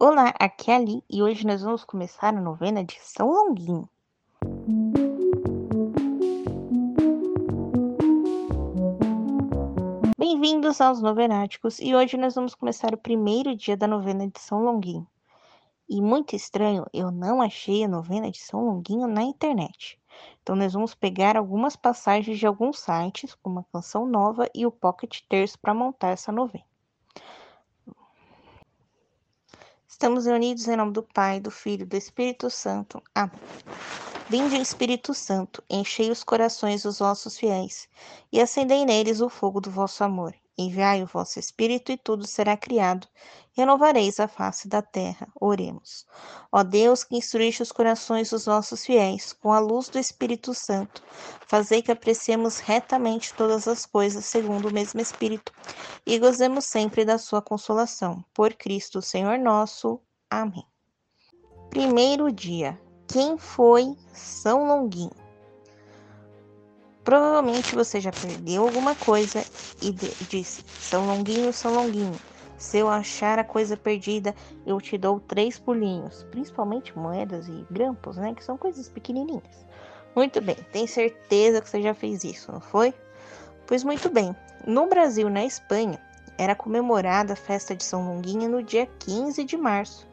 Olá, aqui é a Ali e hoje nós vamos começar a novena de São Longuinho. Bem-vindos aos Novenáticos e hoje nós vamos começar o primeiro dia da novena de São Longuinho. E muito estranho, eu não achei a novena de São Longuinho na internet. Então nós vamos pegar algumas passagens de alguns sites, como a Canção Nova e o Pocket Terço para montar essa novena. Estamos reunidos em nome do Pai, do Filho e do Espírito Santo. Amém. Vinde, Espírito Santo, enchei os corações dos vossos fiéis e acendei neles o fogo do vosso amor. Enviai o vosso Espírito e tudo será criado. Renovareis a face da terra. Oremos. Ó Deus, que instruíste os corações dos nossos fiéis com a luz do Espírito Santo, fazei que apreciemos retamente todas as coisas segundo o mesmo Espírito e gozemos sempre da sua consolação. Por Cristo, Senhor nosso. Amém. Primeiro dia. Quem foi São Longuinho? Provavelmente você já perdeu alguma coisa e disse: São Longuinho, São Longuinho. Se eu achar a coisa perdida, eu te dou três pulinhos, principalmente moedas e grampos, né? Que são coisas pequenininhas. Muito bem, tem certeza que você já fez isso, não foi? Pois muito bem. No Brasil, na Espanha, era comemorada a festa de São Longuinho no dia 15 de março.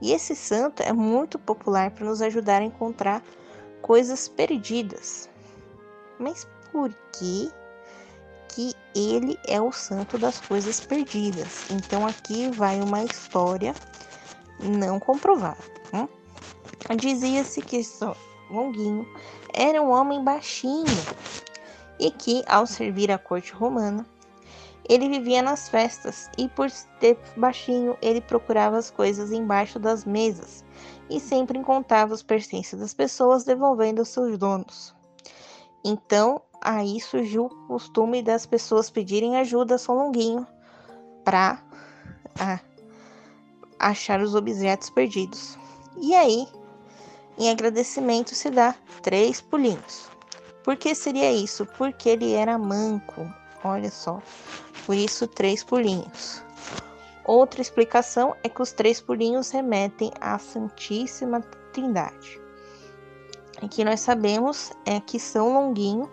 E esse santo é muito popular para nos ajudar a encontrar coisas perdidas, mas por que que ele é o santo das coisas perdidas? Então aqui vai uma história não comprovada. Hum? Dizia-se que São Longuinho era um homem baixinho e que, ao servir a corte romana, ele vivia nas festas e, por ser baixinho, ele procurava as coisas embaixo das mesas e sempre encontrava os pertences das pessoas, devolvendo aos seus donos. Então, aí surgiu o costume das pessoas pedirem ajuda a São Longuinho para achar os objetos perdidos. E aí, em agradecimento, se dá três pulinhos. Por que seria isso? Porque ele era manco. Olha só. Por isso, três pulinhos. Outra explicação é que os três pulinhos remetem à Santíssima Trindade. Que nós sabemos é que São Longuinho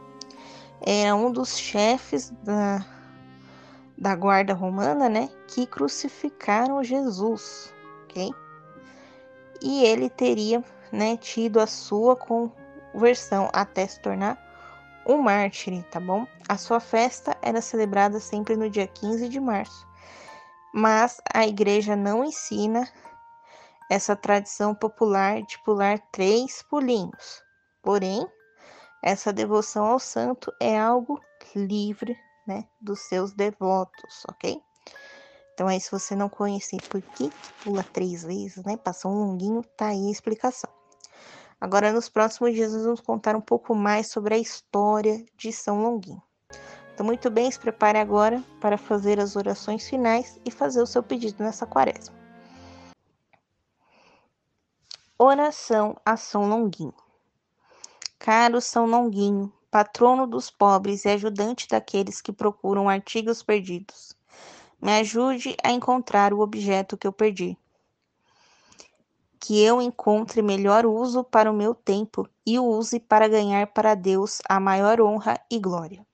era um dos chefes da, da guarda romana, né, que crucificaram Jesus, ok? E ele teria, né, tido a sua conversão até se tornar um mártir, tá bom? A sua festa era celebrada sempre no dia 15 de março, mas a igreja não ensina essa tradição popular de pular três pulinhos. Porém, essa devoção ao santo é algo livre, né, dos seus devotos, ok? Então aí, se você não conhecer por que pula três vezes, né, passou um longuinho, tá aí a explicação. Agora, nos próximos dias, nós vamos contar um pouco mais sobre a história de São Longuinho. Então, muito bem, se prepare agora para fazer as orações finais e fazer o seu pedido nessa quaresma. Oração a São Longuinho. Caro São Longuinho, patrono dos pobres e ajudante daqueles que procuram artigos perdidos, me ajude a encontrar o objeto que eu perdi. Que eu encontre melhor uso para o meu tempo e o use para ganhar para Deus a maior honra e glória.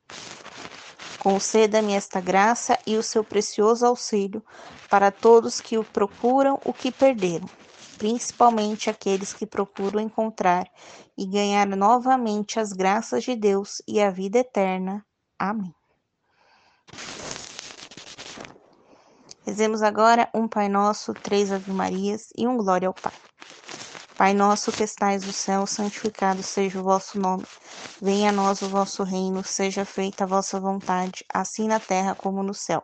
Conceda-me esta graça e o seu precioso auxílio para todos que o procuram o que perderam principalmente aqueles que procuram encontrar e ganhar novamente as graças de Deus e a vida eterna. Amém. Rezemos agora um Pai Nosso, três Ave Marias e um Glória ao Pai. Pai nosso que estais no céu, santificado seja o vosso nome. Venha a nós o vosso reino, seja feita a vossa vontade, assim na terra como no céu.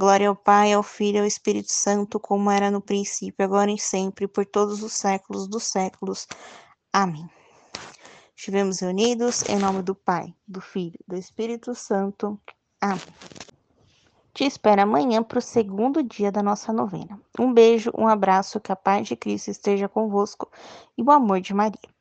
Glória ao Pai, ao Filho e ao Espírito Santo, como era no princípio, agora e sempre, por todos os séculos dos séculos. Amém. Estivemos reunidos em nome do Pai, do Filho e do Espírito Santo. Amém. Te espero amanhã para o segundo dia da nossa novena. Um beijo, um abraço, que a paz de Cristo esteja convosco e o amor de Maria.